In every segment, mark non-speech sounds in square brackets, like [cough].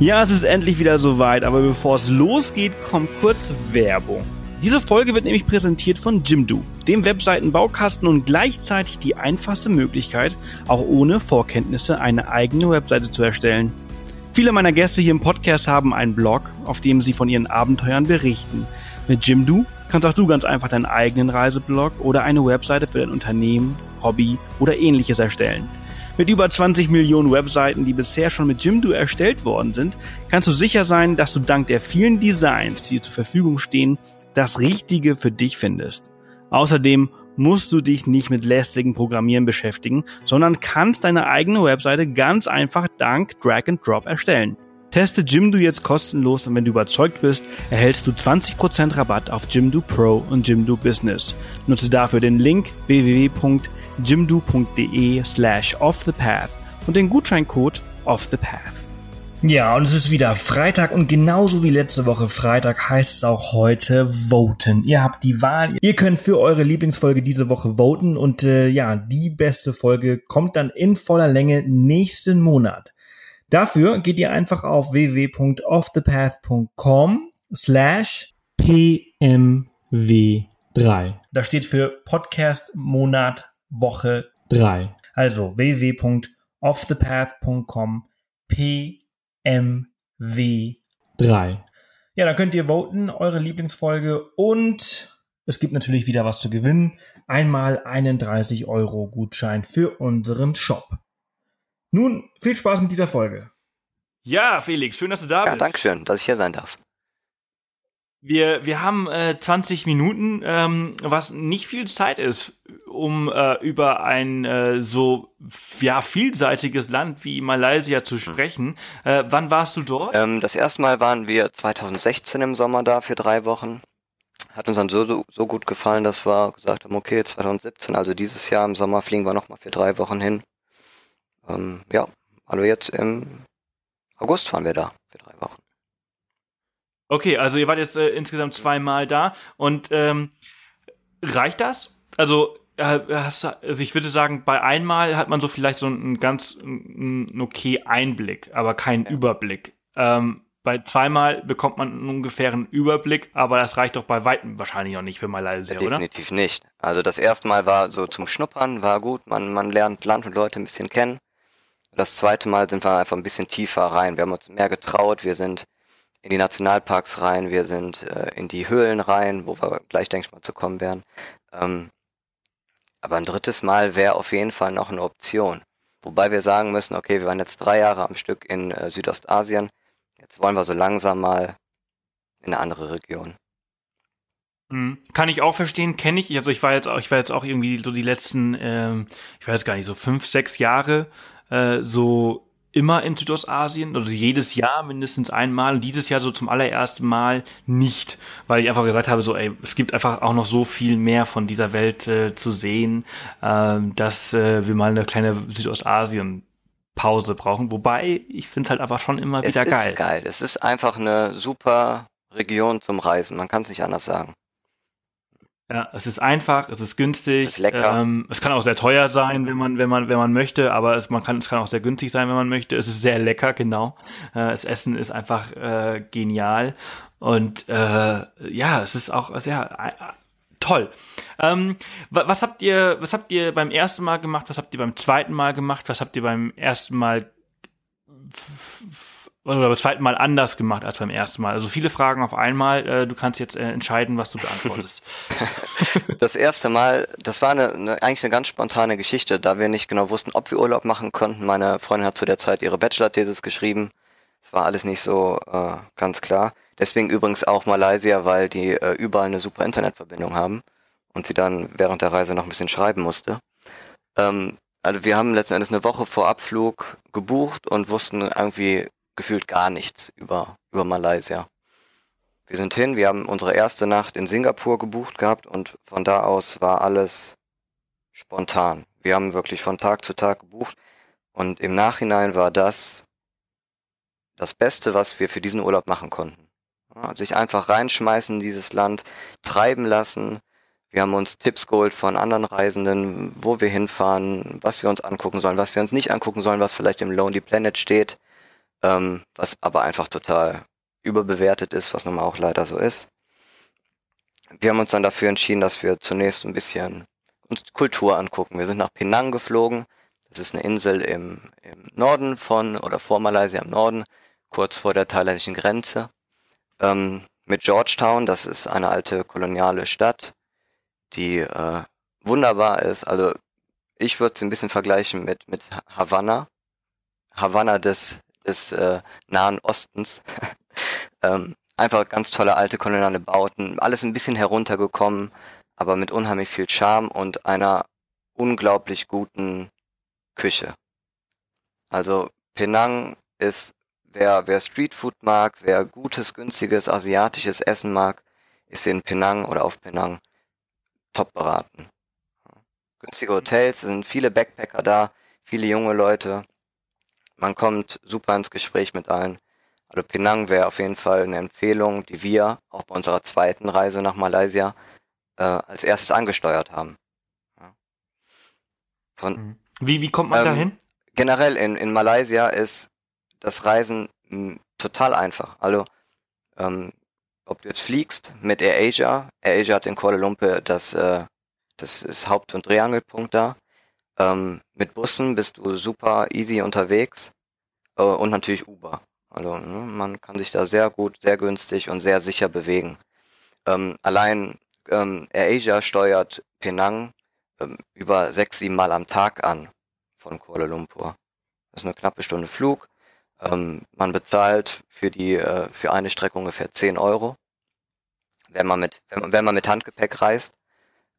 Ja, es ist endlich wieder soweit, aber bevor es losgeht, kommt kurz Werbung. Diese Folge wird nämlich präsentiert von Jimdo, dem Webseitenbaukasten und gleichzeitig die einfachste Möglichkeit, auch ohne Vorkenntnisse eine eigene Webseite zu erstellen. Viele meiner Gäste hier im Podcast haben einen Blog, auf dem sie von ihren Abenteuern berichten. Mit Jimdo kannst auch du ganz einfach deinen eigenen Reiseblog oder eine Webseite für dein Unternehmen, Hobby oder ähnliches erstellen. Mit über 20 Millionen Webseiten, die bisher schon mit Jimdo erstellt worden sind, kannst du sicher sein, dass du dank der vielen Designs, die dir zur Verfügung stehen, das Richtige für dich findest. Außerdem musst du dich nicht mit lästigen Programmieren beschäftigen, sondern kannst deine eigene Webseite ganz einfach dank Drag and Drop erstellen. Teste Jimdo jetzt kostenlos und wenn du überzeugt bist, erhältst du 20% Rabatt auf Jimdo Pro und Jimdo Business. Nutze dafür den Link www jimdo.de slash offthepath und den Gutscheincode offthepath. Ja, und es ist wieder Freitag und genauso wie letzte Woche Freitag heißt es auch heute voten. Ihr habt die Wahl. Ihr könnt für eure Lieblingsfolge diese Woche voten und äh, ja, die beste Folge kommt dann in voller Länge nächsten Monat. Dafür geht ihr einfach auf www.offthepath.com slash pmw3. Da steht für Podcast Monat Woche 3. Also www.offthepath.com PMW3. Ja, da könnt ihr voten, eure Lieblingsfolge und es gibt natürlich wieder was zu gewinnen. Einmal einen 30 Euro Gutschein für unseren Shop. Nun, viel Spaß mit dieser Folge. Ja, Felix, schön, dass du da ja, bist. Ja, danke schön, dass ich hier sein darf. Wir, wir haben äh, 20 Minuten, ähm, was nicht viel Zeit ist, um äh, über ein äh, so ja, vielseitiges Land wie Malaysia zu sprechen. Äh, wann warst du dort? Ähm, das erste Mal waren wir 2016 im Sommer da für drei Wochen. Hat uns dann so, so, so gut gefallen, dass wir gesagt haben, okay, 2017, also dieses Jahr im Sommer fliegen wir nochmal für drei Wochen hin. Ähm, ja, also jetzt im August fahren wir da für drei Wochen. Okay, also ihr wart jetzt äh, insgesamt zweimal da und ähm, reicht das? Also, äh, hast, also ich würde sagen, bei einmal hat man so vielleicht so einen ganz einen okay Einblick, aber keinen ja. Überblick. Ähm, bei zweimal bekommt man einen ungefähren Überblick, aber das reicht doch bei weitem wahrscheinlich noch nicht für Malaysia, ja, oder? Definitiv nicht. Also das erste Mal war so zum Schnuppern, war gut, man, man lernt Land und Leute ein bisschen kennen. Das zweite Mal sind wir einfach ein bisschen tiefer rein. Wir haben uns mehr getraut, wir sind in die Nationalparks rein, wir sind äh, in die Höhlen rein, wo wir gleich, denke ich mal, zu kommen werden. Ähm, aber ein drittes Mal wäre auf jeden Fall noch eine Option. Wobei wir sagen müssen, okay, wir waren jetzt drei Jahre am Stück in äh, Südostasien, jetzt wollen wir so langsam mal in eine andere Region. Mhm. Kann ich auch verstehen, kenne ich. Also ich war jetzt auch, ich war jetzt auch irgendwie so die letzten, ähm, ich weiß gar nicht, so fünf, sechs Jahre äh, so immer in Südostasien, also jedes Jahr mindestens einmal und dieses Jahr so zum allerersten Mal nicht, weil ich einfach gesagt habe, so ey, es gibt einfach auch noch so viel mehr von dieser Welt äh, zu sehen, äh, dass äh, wir mal eine kleine Südostasien Pause brauchen. Wobei, ich finde es halt einfach schon immer wieder es geil. Es ist geil. Es ist einfach eine super Region zum Reisen. Man kann es nicht anders sagen. Ja, es ist einfach, es ist günstig. Es ist lecker. Ähm, es kann auch sehr teuer sein, wenn man, wenn man, wenn man möchte, aber es, man kann, es kann auch sehr günstig sein, wenn man möchte. Es ist sehr lecker, genau. Äh, das Essen ist einfach äh, genial. Und äh, ja, es ist auch sehr äh, toll. Ähm, was habt ihr, was habt ihr beim ersten Mal gemacht? Was habt ihr beim zweiten Mal gemacht? Was habt ihr beim ersten Mal oder beim zweiten Mal anders gemacht als beim ersten Mal? Also viele Fragen auf einmal. Äh, du kannst jetzt äh, entscheiden, was du beantwortest. [laughs] das erste Mal, das war eine, eine, eigentlich eine ganz spontane Geschichte, da wir nicht genau wussten, ob wir Urlaub machen konnten. Meine Freundin hat zu der Zeit ihre Bachelor-Thesis geschrieben. Es war alles nicht so äh, ganz klar. Deswegen übrigens auch Malaysia, weil die äh, überall eine super Internetverbindung haben und sie dann während der Reise noch ein bisschen schreiben musste. Ähm, also wir haben letzten Endes eine Woche vor Abflug gebucht und wussten irgendwie gefühlt gar nichts über, über Malaysia. Wir sind hin, wir haben unsere erste Nacht in Singapur gebucht gehabt und von da aus war alles spontan. Wir haben wirklich von Tag zu Tag gebucht und im Nachhinein war das das Beste, was wir für diesen Urlaub machen konnten. Ja, sich einfach reinschmeißen in dieses Land, treiben lassen. Wir haben uns Tipps geholt von anderen Reisenden, wo wir hinfahren, was wir uns angucken sollen, was wir uns nicht angucken sollen, was vielleicht im Lonely Planet steht. Ähm, was aber einfach total überbewertet ist, was nun mal auch leider so ist. Wir haben uns dann dafür entschieden, dass wir zunächst ein bisschen uns Kultur angucken. Wir sind nach Penang geflogen. Das ist eine Insel im, im Norden von oder vor Malaysia im Norden, kurz vor der thailändischen Grenze. Ähm, mit Georgetown, das ist eine alte koloniale Stadt, die äh, wunderbar ist. Also ich würde es ein bisschen vergleichen mit, mit Havanna. Havanna des, des äh, Nahen Ostens. [laughs] ähm, einfach ganz tolle alte koloniale Bauten, alles ein bisschen heruntergekommen, aber mit unheimlich viel Charme und einer unglaublich guten Küche. Also Penang ist, wer, wer Streetfood mag, wer gutes, günstiges, asiatisches Essen mag, ist in Penang oder auf Penang top beraten günstige Hotels, sind viele Backpacker da, viele junge Leute. Man kommt super ins Gespräch mit allen. Also Penang wäre auf jeden Fall eine Empfehlung, die wir auch bei unserer zweiten Reise nach Malaysia äh, als erstes angesteuert haben. Ja. Von, mhm. wie, wie kommt man ähm, dahin? Generell in, in Malaysia ist das Reisen m, total einfach. Also ähm, ob du jetzt fliegst mit AirAsia, AirAsia hat in Kuala Lumpur das äh, das ist Haupt- und Drehangelpunkt da. Ähm, mit Bussen bist du super easy unterwegs äh, und natürlich Uber. Also ne, man kann sich da sehr gut, sehr günstig und sehr sicher bewegen. Ähm, allein ähm, AirAsia steuert Penang ähm, über sechs, sieben Mal am Tag an von Kuala Lumpur. Das ist eine knappe Stunde Flug. Ähm, man bezahlt für die äh, für eine Strecke ungefähr 10 Euro, wenn man mit wenn man, wenn man mit Handgepäck reist.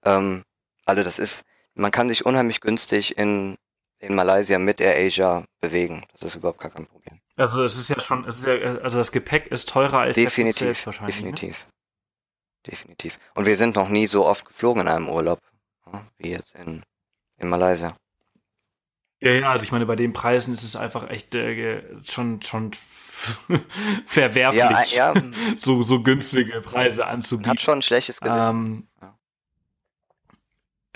Ähm, also das ist, man kann sich unheimlich günstig in, in Malaysia mit AirAsia bewegen. Das ist überhaupt gar kein Problem. Also es ist ja schon, es ist ja, also das Gepäck ist teurer als definitiv, wahrscheinlich. Ne? Definitiv. Ne? Definitiv. Und wir sind noch nie so oft geflogen in einem Urlaub, wie jetzt in, in Malaysia. Ja, ja, also ich meine, bei den Preisen ist es einfach echt äh, schon, schon [laughs] verwerflich, ja, ja. [laughs] so, so günstige Preise anzubieten. Hat schon ein schlechtes Gewissen. Ähm, ja.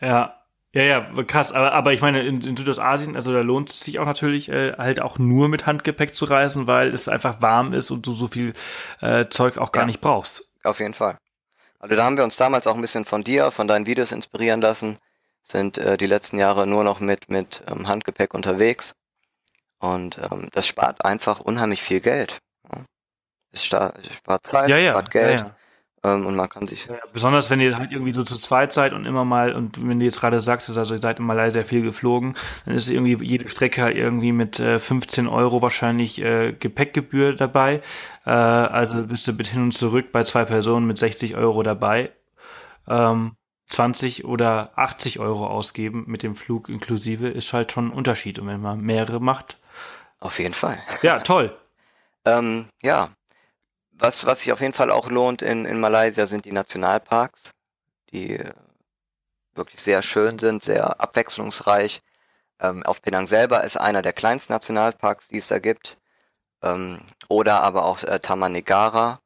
Ja. Ja, ja, krass. Aber, aber ich meine, in, in Südostasien, also da lohnt es sich auch natürlich, äh, halt auch nur mit Handgepäck zu reisen, weil es einfach warm ist und du so viel äh, Zeug auch gar ja, nicht brauchst. Auf jeden Fall. Also da haben wir uns damals auch ein bisschen von dir, von deinen Videos inspirieren lassen, sind äh, die letzten Jahre nur noch mit, mit ähm, Handgepäck unterwegs. Und ähm, das spart einfach unheimlich viel Geld. Es spart Zeit, ja, ja, spart Geld. Ja, ähm, und man kann sich. Ja, besonders wenn ihr halt irgendwie so zu zweit seid und immer mal, und wenn du jetzt gerade sagst, also ihr seid in Malaysia viel geflogen, dann ist irgendwie jede Strecke irgendwie mit äh, 15 Euro wahrscheinlich äh, Gepäckgebühr dabei. Äh, also bist du mit hin und zurück bei zwei Personen mit 60 Euro dabei. Ähm, 20 oder 80 Euro ausgeben mit dem Flug inklusive ist halt schon ein Unterschied. Und wenn man mehrere macht. Auf jeden Fall. Ja, toll. [laughs] ähm, ja, was, was sich auf jeden Fall auch lohnt in, in Malaysia sind die Nationalparks, die äh, wirklich sehr schön sind, sehr abwechslungsreich. Ähm, auf Penang selber ist einer der kleinsten Nationalparks, die es da gibt. Ähm, oder aber auch äh, Taman Negara,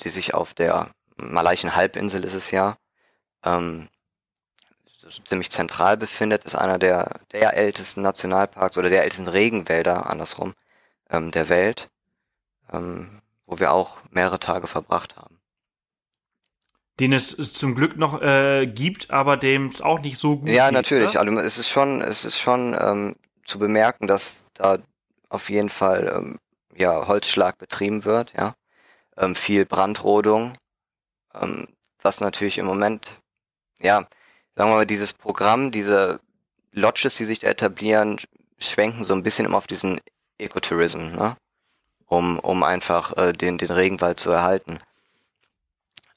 die sich auf der malaiischen Halbinsel ist es ja, ähm, ziemlich zentral befindet, ist einer der, der ältesten Nationalparks oder der ältesten Regenwälder andersrum ähm, der Welt. Ähm, wo wir auch mehrere Tage verbracht haben. Den es, es zum Glück noch äh, gibt, aber dem es auch nicht so gut Ja, geht, natürlich. Oder? Also es ist schon, es ist schon ähm, zu bemerken, dass da auf jeden Fall ähm, ja Holzschlag betrieben wird, ja. Ähm, viel Brandrodung, ähm, was natürlich im Moment, ja, sagen wir mal, dieses Programm, diese Lodges, die sich da etablieren, schwenken so ein bisschen immer auf diesen Ecotourism, ne? Um, um einfach äh, den, den Regenwald zu erhalten.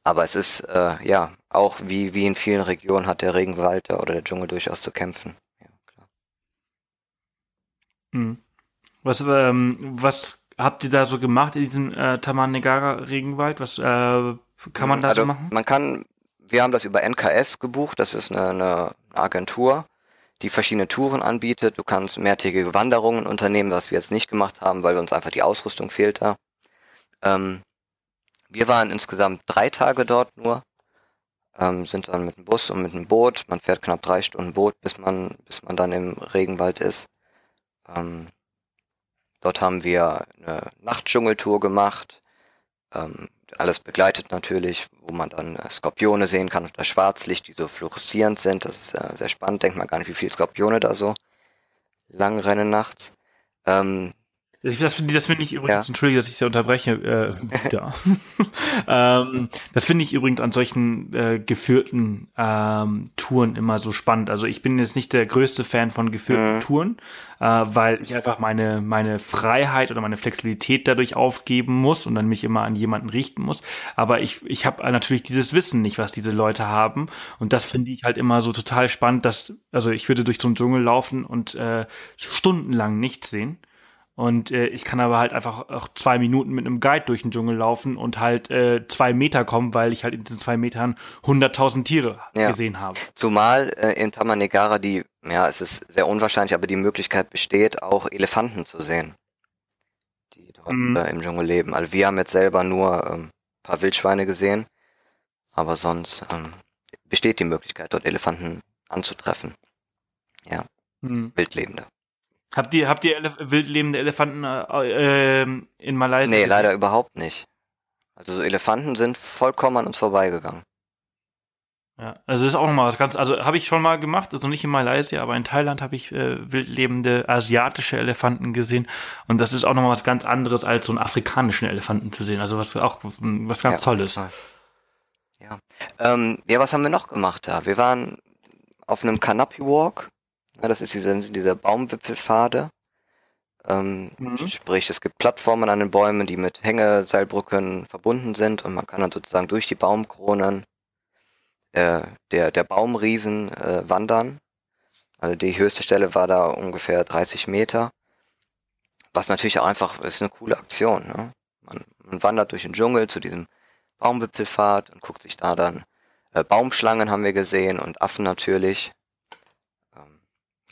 Aber es ist, äh, ja, auch wie, wie in vielen Regionen hat der Regenwald oder der Dschungel durchaus zu kämpfen. Ja, klar. Hm. Was, ähm, was habt ihr da so gemacht in diesem äh, Tamanegara-Regenwald? Was äh, kann man da also, so machen? Man kann, wir haben das über NKS gebucht, das ist eine, eine Agentur, die verschiedene Touren anbietet. Du kannst mehrtägige Wanderungen unternehmen, was wir jetzt nicht gemacht haben, weil uns einfach die Ausrüstung fehlte. Ähm, wir waren insgesamt drei Tage dort nur, ähm, sind dann mit dem Bus und mit dem Boot. Man fährt knapp drei Stunden Boot, bis man, bis man dann im Regenwald ist. Ähm, Dort haben wir eine Nachtdschungeltour gemacht. Ähm, alles begleitet natürlich, wo man dann äh, Skorpione sehen kann unter Schwarzlicht, die so fluoreszierend sind. Das ist äh, sehr spannend. Denkt man gar nicht, wie viele Skorpione da so lang rennen nachts. Ähm, das finde das find ich übrigens, ja. entschuldige, dass ich da unterbreche, äh, wieder. [laughs] ähm, das finde ich übrigens an solchen äh, geführten ähm, Touren immer so spannend. Also ich bin jetzt nicht der größte Fan von geführten mhm. Touren, äh, weil ich einfach meine, meine Freiheit oder meine Flexibilität dadurch aufgeben muss und dann mich immer an jemanden richten muss. Aber ich, ich habe natürlich dieses Wissen nicht, was diese Leute haben. Und das finde ich halt immer so total spannend, dass, also ich würde durch so einen Dschungel laufen und äh, stundenlang nichts sehen. Und äh, ich kann aber halt einfach auch zwei Minuten mit einem Guide durch den Dschungel laufen und halt äh, zwei Meter kommen, weil ich halt in diesen zwei Metern hunderttausend Tiere ja. gesehen habe. Zumal äh, in Tamanegara die, ja, es ist sehr unwahrscheinlich, aber die Möglichkeit besteht, auch Elefanten zu sehen, die dort mhm. äh, im Dschungel leben. Also wir haben jetzt selber nur ähm, paar Wildschweine gesehen, aber sonst ähm, besteht die Möglichkeit, dort Elefanten anzutreffen. Ja, mhm. Wildlebende. Habt ihr, habt ihr Ele wildlebende Elefanten äh, ähm, in Malaysia? Nee, leider überhaupt nicht. Also Elefanten sind vollkommen an uns vorbeigegangen. Ja, also das ist auch nochmal was ganz, also habe ich schon mal gemacht, also nicht in Malaysia, aber in Thailand habe ich äh, wildlebende asiatische Elefanten gesehen und das ist auch nochmal was ganz anderes als so einen afrikanischen Elefanten zu sehen, also was auch was ganz ja, Tolles. Ja. Ähm, ja, was haben wir noch gemacht da? Wir waren auf einem Canopy Walk ja, das ist diese, diese Baumwipfelpfade. Ähm, mhm. Sprich, es gibt Plattformen an den Bäumen, die mit Hängeseilbrücken verbunden sind und man kann dann sozusagen durch die Baumkronen äh, der, der Baumriesen äh, wandern. Also die höchste Stelle war da ungefähr 30 Meter. Was natürlich auch einfach ist eine coole Aktion. Ne? Man, man wandert durch den Dschungel zu diesem Baumwipfelpfad und guckt sich da dann äh, Baumschlangen haben wir gesehen und Affen natürlich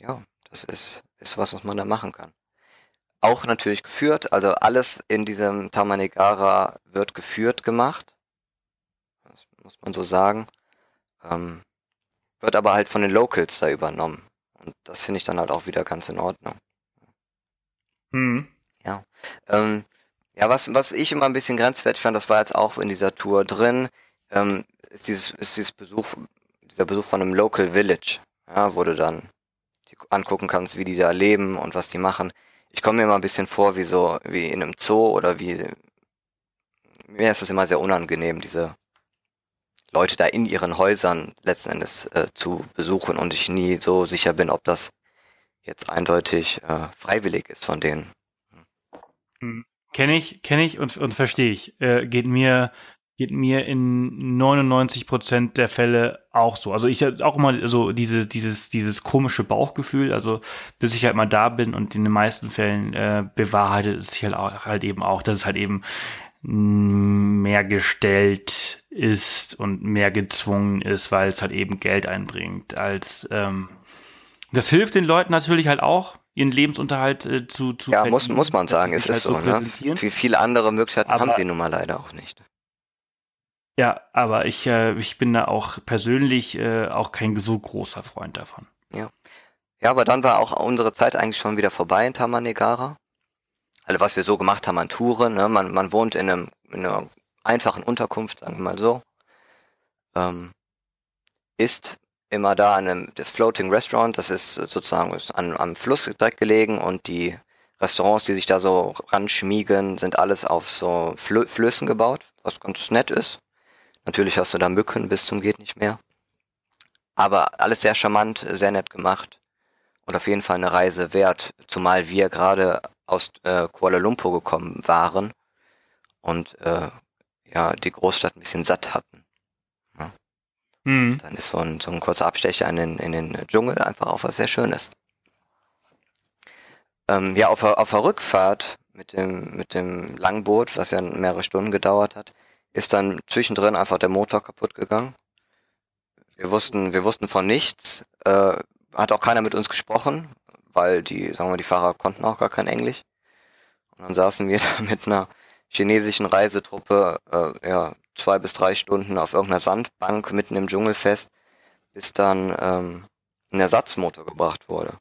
ja, das ist, ist was, was man da machen kann. Auch natürlich geführt, also alles in diesem Tamanegara wird geführt gemacht. Das muss man so sagen. Ähm, wird aber halt von den Locals da übernommen. Und das finde ich dann halt auch wieder ganz in Ordnung. Mhm. Ja. Ähm, ja, was, was ich immer ein bisschen grenzwertig fand, das war jetzt auch in dieser Tour drin, ähm, ist dieses, ist dieses Besuch, dieser Besuch von einem Local Village. Ja, wurde dann angucken kannst, wie die da leben und was die machen. Ich komme mir immer ein bisschen vor wie so, wie in einem Zoo oder wie, mir ist es immer sehr unangenehm, diese Leute da in ihren Häusern letzten Endes äh, zu besuchen und ich nie so sicher bin, ob das jetzt eindeutig äh, freiwillig ist von denen. Hm. Kenne ich, kenne ich und, und verstehe ich. Äh, geht mir geht mir in 99 Prozent der Fälle auch so. Also ich habe auch immer so diese, dieses, dieses komische Bauchgefühl, also bis ich halt mal da bin und in den meisten Fällen äh, bewahrheitet es sich halt, auch, halt eben auch, dass es halt eben mehr gestellt ist und mehr gezwungen ist, weil es halt eben Geld einbringt. Als ähm, das hilft den Leuten natürlich halt auch, ihren Lebensunterhalt äh, zu, zu Ja, muss, muss man sagen, es ist halt so. Ne? Wie viele andere Möglichkeiten Aber, haben die nun mal leider auch nicht. Ja, aber ich, äh, ich bin da auch persönlich äh, auch kein so großer Freund davon. Ja. Ja, aber dann war auch unsere Zeit eigentlich schon wieder vorbei in Tamanegara. Also was wir so gemacht haben an Touren, ne? man, man wohnt in, einem, in einer einfachen Unterkunft, sagen wir mal so. Ähm, ist immer da an einem Floating Restaurant, das ist sozusagen ist an, am Fluss direkt gelegen und die Restaurants, die sich da so ranschmiegen, sind alles auf so Flö Flößen gebaut, was ganz nett ist. Natürlich hast du da Mücken bis zum geht nicht mehr. Aber alles sehr charmant, sehr nett gemacht und auf jeden Fall eine Reise wert, zumal wir gerade aus äh, Kuala Lumpur gekommen waren und äh, ja die Großstadt ein bisschen satt hatten. Ja. Mhm. Dann ist so ein, so ein kurzer Abstecher in den, in den Dschungel einfach auch was sehr Schönes. Ähm, ja, auf, auf der Rückfahrt mit dem, mit dem Langboot, was ja mehrere Stunden gedauert hat, ist dann zwischendrin einfach der Motor kaputt gegangen. Wir wussten, wir wussten von nichts. Äh, hat auch keiner mit uns gesprochen, weil die, sagen wir, die Fahrer konnten auch gar kein Englisch. Und dann saßen wir [laughs] da mit einer chinesischen Reisetruppe, äh, ja, zwei bis drei Stunden auf irgendeiner Sandbank mitten im Dschungel fest, bis dann ähm, ein Ersatzmotor gebracht wurde.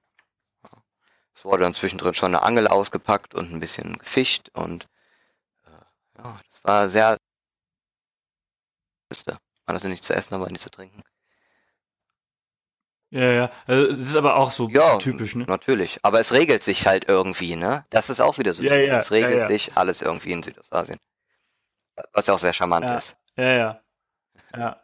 es wurde dann zwischendrin schon eine Angel ausgepackt und ein bisschen gefischt und äh, ja, das war sehr man hatte nichts zu essen, aber nichts zu trinken. Ja, ja. Also, das ist aber auch so ja, typisch, ne? Natürlich. Aber es regelt sich halt irgendwie, ne? Das ist auch wieder so. Ja, ja, es regelt ja, ja. sich alles irgendwie in Südostasien. Was ja auch sehr charmant ist. Ja, ja. Ja.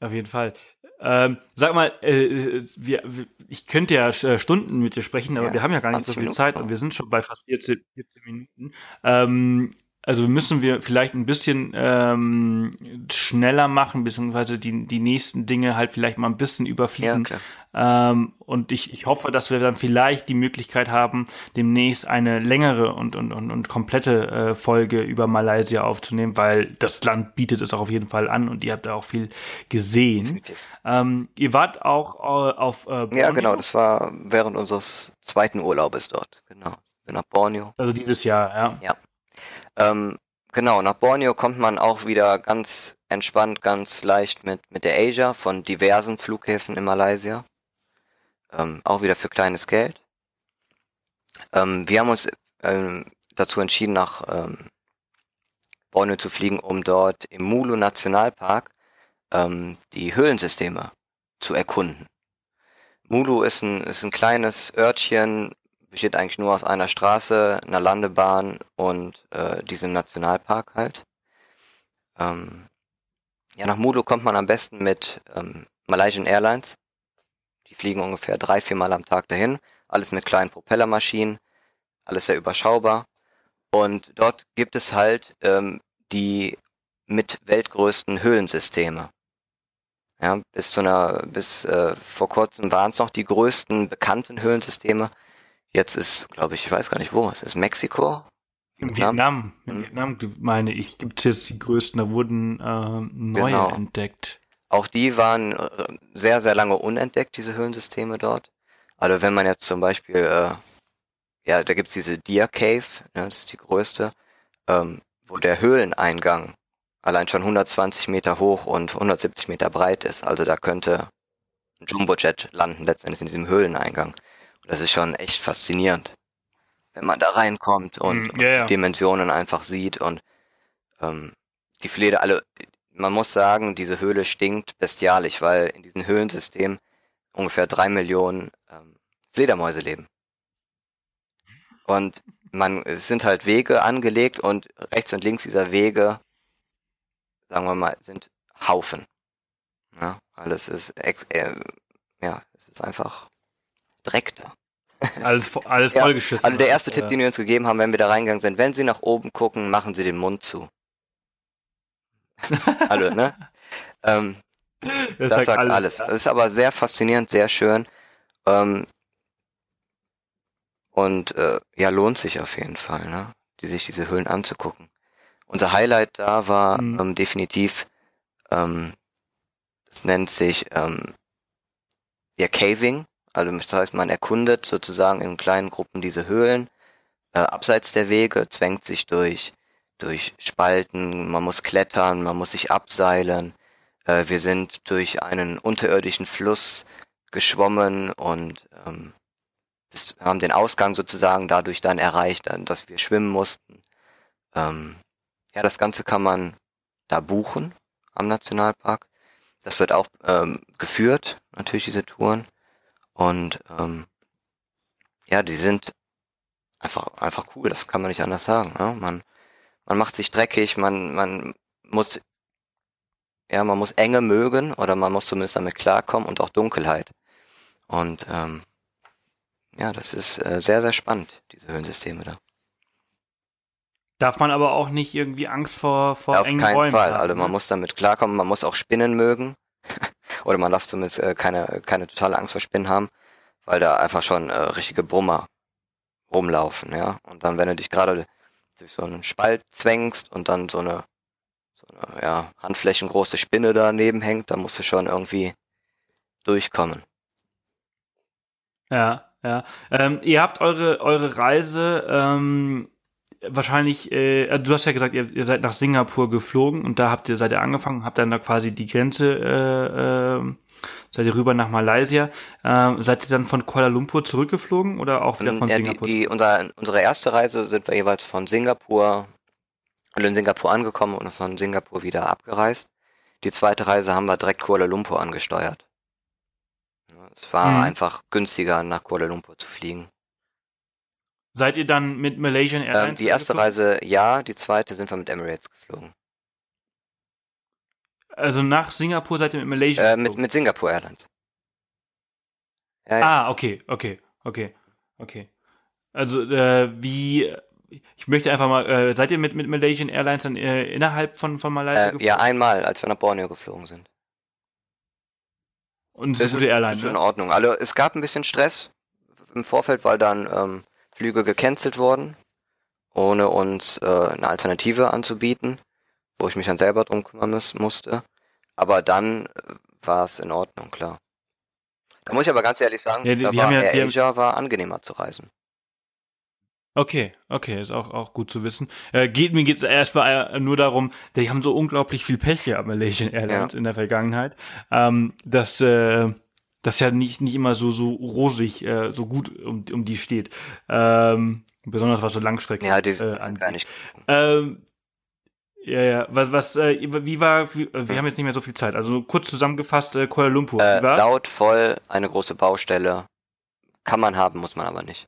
Auf jeden Fall. Ähm, sag mal, äh, wir, ich könnte ja äh, Stunden mit dir sprechen, aber wir haben ja gar nicht so 20 viel Minuten Zeit noch. und wir sind schon bei fast 14, 14 Minuten. Ähm, also müssen wir vielleicht ein bisschen ähm, schneller machen, beziehungsweise die, die nächsten Dinge halt vielleicht mal ein bisschen Ja, überfliegen. klar. Ähm, und ich, ich hoffe, dass wir dann vielleicht die Möglichkeit haben, demnächst eine längere und, und, und, und komplette äh, Folge über Malaysia aufzunehmen, weil das Land bietet es auch auf jeden Fall an und ihr habt da auch viel gesehen. Ähm, ihr wart auch äh, auf äh, Ja, Borneo? genau, das war während unseres zweiten Urlaubes dort. Genau. Nach Borneo. Also dieses Jahr, ja. Ähm, genau, nach Borneo kommt man auch wieder ganz entspannt, ganz leicht mit, mit der Asia von diversen Flughäfen in Malaysia. Ähm, auch wieder für kleines Geld. Ähm, wir haben uns ähm, dazu entschieden, nach ähm, Borneo zu fliegen, um dort im Mulu Nationalpark ähm, die Höhlensysteme zu erkunden. Mulu ist ein, ist ein kleines Örtchen, besteht eigentlich nur aus einer Straße, einer Landebahn und äh, diesem Nationalpark halt. Ähm, ja, nach Mulu kommt man am besten mit ähm, Malaysian Airlines. Die fliegen ungefähr drei, vier Mal am Tag dahin. Alles mit kleinen Propellermaschinen, alles sehr überschaubar. Und dort gibt es halt ähm, die mit weltgrößten Höhlensysteme. Ja, bis zu einer, bis äh, vor kurzem waren es noch die größten bekannten Höhlensysteme. Jetzt ist, glaube ich, ich weiß gar nicht wo, es ist Mexiko. Im Vietnam, im Mhm. Vietnam meine ich, gibt es jetzt die größten, da wurden äh, neue Genau. entdeckt. Auch die waren äh, sehr, sehr lange unentdeckt, diese Höhlensysteme dort. Also wenn man jetzt zum Beispiel, äh, ja, da gibt's diese Deer Cave, ne, das ist die größte, ähm, wo der Höhleneingang allein schon 120 Meter hoch und 170 Meter breit ist. Also da könnte ein Jumbojet landen letztendlich in diesem Höhleneingang. Und das ist schon echt faszinierend, wenn man da reinkommt und, Mm, und ja, ja. die Dimensionen einfach sieht und ähm, die Fleder alle. Man muss sagen, diese Höhle stinkt bestialisch, weil in diesem Höhlensystem ungefähr drei Millionen ähm, Fledermäuse leben. Und man, es sind halt Wege angelegt und rechts und links dieser Wege, sagen wir mal, sind Haufen. Ja, alles ist, ex äh, ja, es ist einfach Dreck da. Alles, alles [laughs] Ja, vollgeschissen. Also der erste Und, Tipp, den wir uns gegeben haben, wenn wir da reingegangen sind, wenn Sie nach oben gucken, machen Sie den Mund zu. [laughs] Hallo, ne? Ähm, das, das sagt alles. ja. Das ist aber sehr faszinierend, sehr schön. Ähm, und äh, ja, lohnt sich auf jeden Fall, ne? Die sich diese Höhlen anzugucken. Unser Highlight da war Mhm. ähm, definitiv, ähm, das nennt sich ähm, ja Caving. Also das heißt, man erkundet sozusagen in kleinen Gruppen diese Höhlen, äh, abseits der Wege, zwängt sich durch durch Spalten, man muss klettern, man muss sich abseilen. Äh, wir sind durch einen unterirdischen Fluss geschwommen und ähm, haben den Ausgang sozusagen dadurch dann erreicht, dann, dass wir schwimmen mussten. Ähm, ja, das Ganze kann man da buchen am Nationalpark. Das wird auch ähm, geführt, natürlich diese Touren. Und ähm, ja, die sind einfach einfach cool. Das kann man nicht anders sagen. Ne? Man man macht sich dreckig, man man muss ja man muss Enge mögen oder man muss zumindest damit klarkommen und auch Dunkelheit. Und ähm, ja, das ist äh, sehr sehr spannend diese Höhlensysteme da. Darf man aber auch nicht irgendwie Angst vor, vor Auf engen keinen Räumen Fall. haben, Also man ne? muss damit klarkommen, man muss auch Spinnen mögen. Oder man darf zumindest äh, keine, keine totale Angst vor Spinnen haben, weil da einfach schon äh, richtige Brummer rumlaufen, ja. Und dann, wenn du dich gerade durch so einen Spalt zwängst und dann so eine, so eine ja, handflächengroße Spinne daneben hängt, dann musst du schon irgendwie durchkommen. Ja, ja. Ähm, ihr habt eure, eure Reise ähm, wahrscheinlich, äh, also du hast ja gesagt, ihr, ihr seid nach Singapur geflogen und da habt ihr, seid ihr angefangen, habt dann da quasi die Grenze äh, äh, seid ihr rüber nach Malaysia. Ähm, seid ihr dann von Kuala Lumpur zurückgeflogen oder auch wieder von ja, Singapur? Die, die, unser, unsere erste Reise sind wir jeweils von Singapur, also in Singapur angekommen und von Singapur wieder abgereist. Die zweite Reise haben wir direkt Kuala Lumpur angesteuert. Es war Mhm. einfach günstiger, nach Kuala Lumpur zu fliegen. Seid ihr dann mit Malaysian Ähm, Airlines? die erste zurückgeflogen? Reise ja, die zweite sind wir mit Emirates geflogen. Also nach Singapur seid ihr mit Malaysian Äh, mit, geflogen? mit Singapore Airlines. Ja, ja. Ah, okay, okay, okay, okay. Also äh, wie, ich möchte einfach mal, äh, seid ihr mit, mit Malaysian Airlines dann äh, innerhalb von, von Malaysia äh, ja, einmal, als wir nach Borneo geflogen sind. Und es ist eine gute Airline, ist in ne? Ordnung. Also es gab ein bisschen Stress im Vorfeld, weil dann ähm, Flüge gecancelt wurden, ohne uns äh, eine Alternative anzubieten, wo ich mich dann selber drum kümmern muss, musste. Aber dann äh, war es in Ordnung, klar. Da muss ich aber ganz ehrlich sagen, Ja, die- die war ja- Asia war angenehmer zu reisen. Okay, okay, ist auch, auch gut zu wissen. Äh, geht, mir geht's erstmal äh, nur darum, die haben so unglaublich viel Pech gehabt, Malaysian Airlines Ja. in der Vergangenheit, ähm, dass äh, das ja nicht, nicht immer so, so rosig, äh, so gut um, um die steht. Ähm, besonders was so Langstrecken Ja, die äh, sind angeht. gar nicht. Ähm, ja, ja. Was, was, äh, wie war, wie, äh, wir haben jetzt nicht mehr so viel Zeit. Also kurz zusammengefasst, äh, Kuala Lumpur. Äh, wie war? laut, voll, eine große Baustelle. Kann man haben, muss man aber nicht.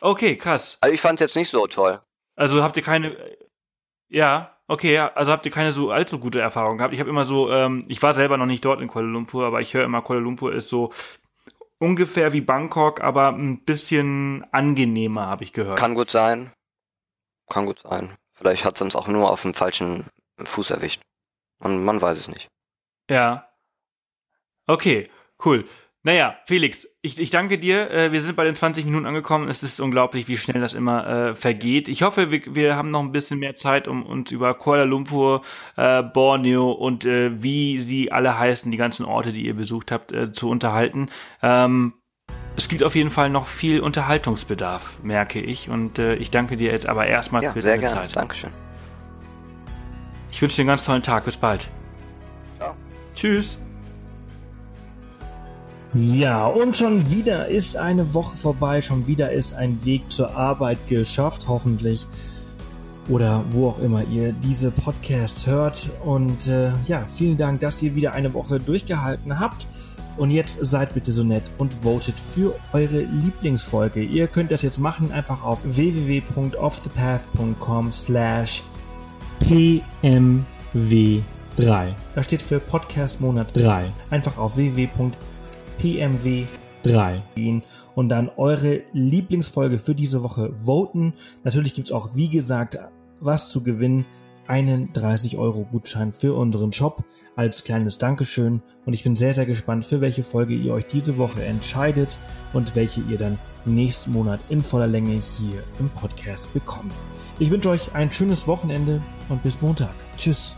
Okay, krass. Also ich fand es jetzt nicht so toll. Also habt ihr keine, ja, okay, ja, also habt ihr keine so allzu gute Erfahrung gehabt. Ich habe immer so, ähm, ich war selber noch nicht dort in Kuala Lumpur, aber ich höre immer, Kuala Lumpur ist so ungefähr wie Bangkok, aber ein bisschen angenehmer, habe ich gehört. Kann gut sein. Kann gut sein. Vielleicht hat es uns auch nur auf dem falschen Fuß erwischt. Man, man weiß es nicht. Ja. Okay, cool. Naja, Felix, ich, ich danke dir. Äh, wir sind bei den 20 Minuten angekommen. Es ist unglaublich, wie schnell das immer äh, vergeht. Ich hoffe, wir, wir haben noch ein bisschen mehr Zeit, um uns über Kuala Lumpur, äh, Borneo und äh, wie sie alle heißen, die ganzen Orte, die ihr besucht habt, äh, zu unterhalten. Ähm, es gibt auf jeden Fall noch viel Unterhaltungsbedarf, merke ich. Und äh, ich danke dir jetzt aber erstmal Ja, für sehr deine gerne. Zeit. Dankeschön. Ich wünsche dir einen ganz tollen Tag. Bis bald. Ciao. Tschüss. Ja, und schon wieder ist eine Woche vorbei, schon wieder ist ein Weg zur Arbeit geschafft, hoffentlich. Oder wo auch immer ihr diese Podcasts hört. Und äh, ja, vielen Dank, dass ihr wieder eine Woche durchgehalten habt. Und jetzt seid bitte so nett und votet für eure Lieblingsfolge. Ihr könnt das jetzt machen einfach auf www.offthepath.com slash PMW3. Das steht für Podcast Monat 3. Einfach auf www.pmw3 gehen und dann eure Lieblingsfolge für diese Woche voten. Natürlich gibt's auch, wie gesagt, was zu gewinnen. Einen 30-Euro-Gutschein für unseren Shop als kleines Dankeschön. Und ich bin sehr, sehr gespannt, für welche Folge ihr euch diese Woche entscheidet und welche ihr dann nächsten Monat in voller Länge hier im Podcast bekommt. Ich wünsche euch ein schönes Wochenende und bis Montag. Tschüss.